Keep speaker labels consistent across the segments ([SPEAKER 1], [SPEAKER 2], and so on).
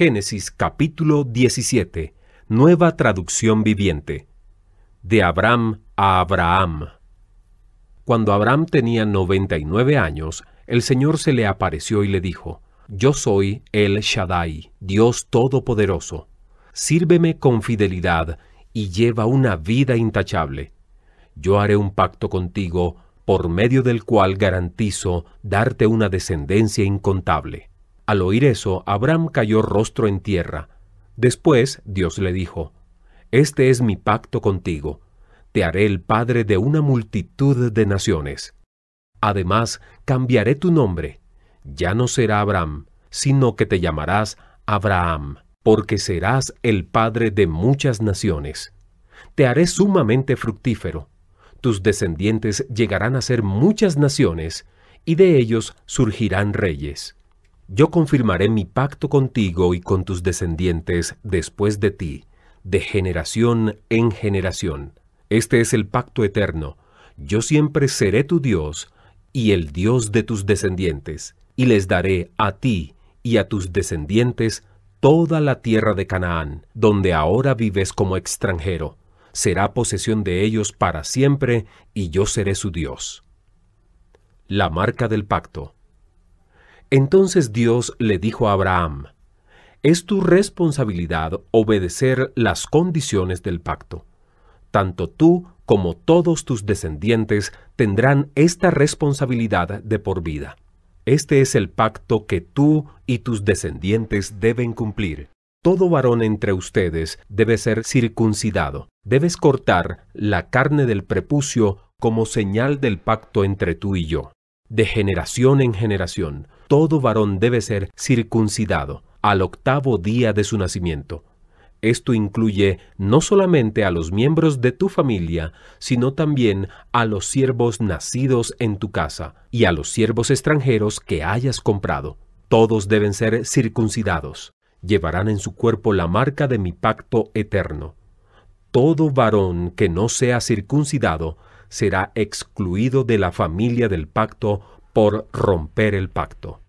[SPEAKER 1] Génesis capítulo 17, nueva traducción viviente. De Abraham a Abraham. Cuando Abraham tenía 99 años, el Señor se le apareció y le dijo, Yo soy el Shaddai, Dios Todopoderoso. Sírveme con fidelidad y lleva una vida intachable. Yo haré un pacto contigo por medio del cual garantizo darte una descendencia incontable. Al oír eso, Abraham cayó rostro en tierra. Después Dios le dijo, Este es mi pacto contigo, te haré el padre de una multitud de naciones. Además, cambiaré tu nombre. Ya no será Abraham, sino que te llamarás Abraham, porque serás el padre de muchas naciones. Te haré sumamente fructífero. Tus descendientes llegarán a ser muchas naciones, y de ellos surgirán reyes yo confirmaré mi pacto contigo y con tus descendientes después de ti, de generación en generación. Este es el pacto eterno. Yo siempre seré tu Dios y el Dios de tus descendientes, y les daré a ti y a tus descendientes toda la tierra de Canaán, donde ahora vives como extranjero. Será posesión de ellos para siempre, y yo seré su Dios. La marca del pacto. Entonces Dios le dijo a Abraham, es tu responsabilidad obedecer las condiciones del pacto. Tanto tú como todos tus descendientes tendrán esta responsabilidad de por vida. Este es el pacto que tú y tus descendientes deben cumplir. Todo varón entre ustedes debe ser circuncidado. Debes cortar la carne del prepucio como señal del pacto entre tú y yo. De generación en generación, todo varón debe ser circuncidado al octavo día de su nacimiento. Esto incluye no solamente a los miembros de tu familia, sino también a los siervos nacidos en tu casa y a los siervos extranjeros que hayas comprado. Todos deben ser circuncidados. Llevarán en su cuerpo la marca de mi pacto eterno. Todo varón que no sea circuncidado será excluido de la familia del pacto por romper el pacto.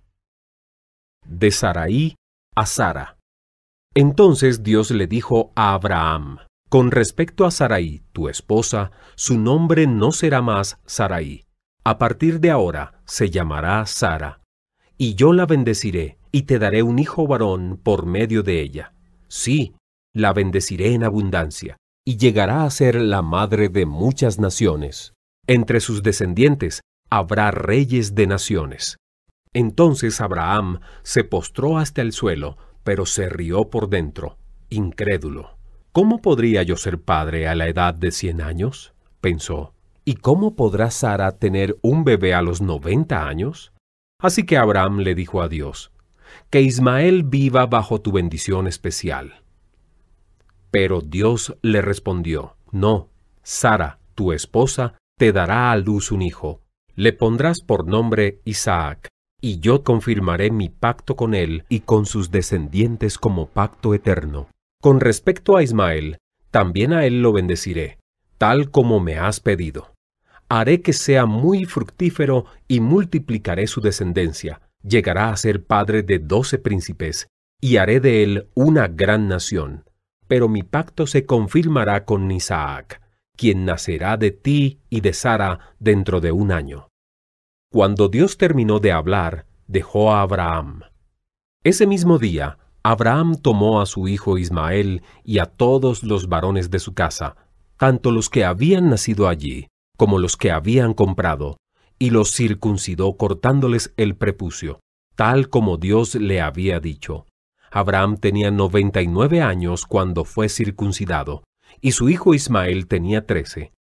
[SPEAKER 1] De Saraí a Sara. Entonces Dios le dijo a Abraham, con respecto a Saraí, tu esposa, su nombre no será más Saraí. A partir de ahora se llamará Sara. Y yo la bendeciré, y te daré un hijo varón por medio de ella. Sí, la bendeciré en abundancia, y llegará a ser la madre de muchas naciones. Entre sus descendientes habrá reyes de naciones. Entonces Abraham se postró hasta el suelo, pero se rió por dentro, incrédulo. ¿Cómo podría yo ser padre a la edad de cien años? pensó. ¿Y cómo podrá Sara tener un bebé a los noventa años? Así que Abraham le dijo a Dios, que Ismael viva bajo tu bendición especial. Pero Dios le respondió, no, Sara, tu esposa, te dará a luz un hijo, le pondrás por nombre Isaac, y yo confirmaré mi pacto con él y con sus descendientes como pacto eterno. Con respecto a Ismael, también a él lo bendeciré, tal como me has pedido. Haré que sea muy fructífero y multiplicaré su descendencia. Llegará a ser padre de doce príncipes, y haré de él una gran nación. Pero mi pacto se confirmará con Isaac quien nacerá de ti y de Sara dentro de un año. Cuando Dios terminó de hablar, dejó a Abraham. Ese mismo día, Abraham tomó a su hijo Ismael y a todos los varones de su casa, tanto los que habían nacido allí como los que habían comprado, y los circuncidó cortándoles el prepucio, tal como Dios le había dicho. Abraham tenía noventa y nueve años cuando fue circuncidado, y su hijo Ismael tenía trece.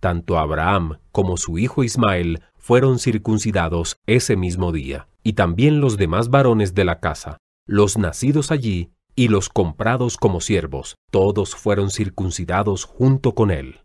[SPEAKER 1] Tanto Abraham como su hijo Ismael fueron circuncidados ese mismo día, y también los demás varones de la casa, los nacidos allí y los comprados como siervos, todos fueron circuncidados junto con él.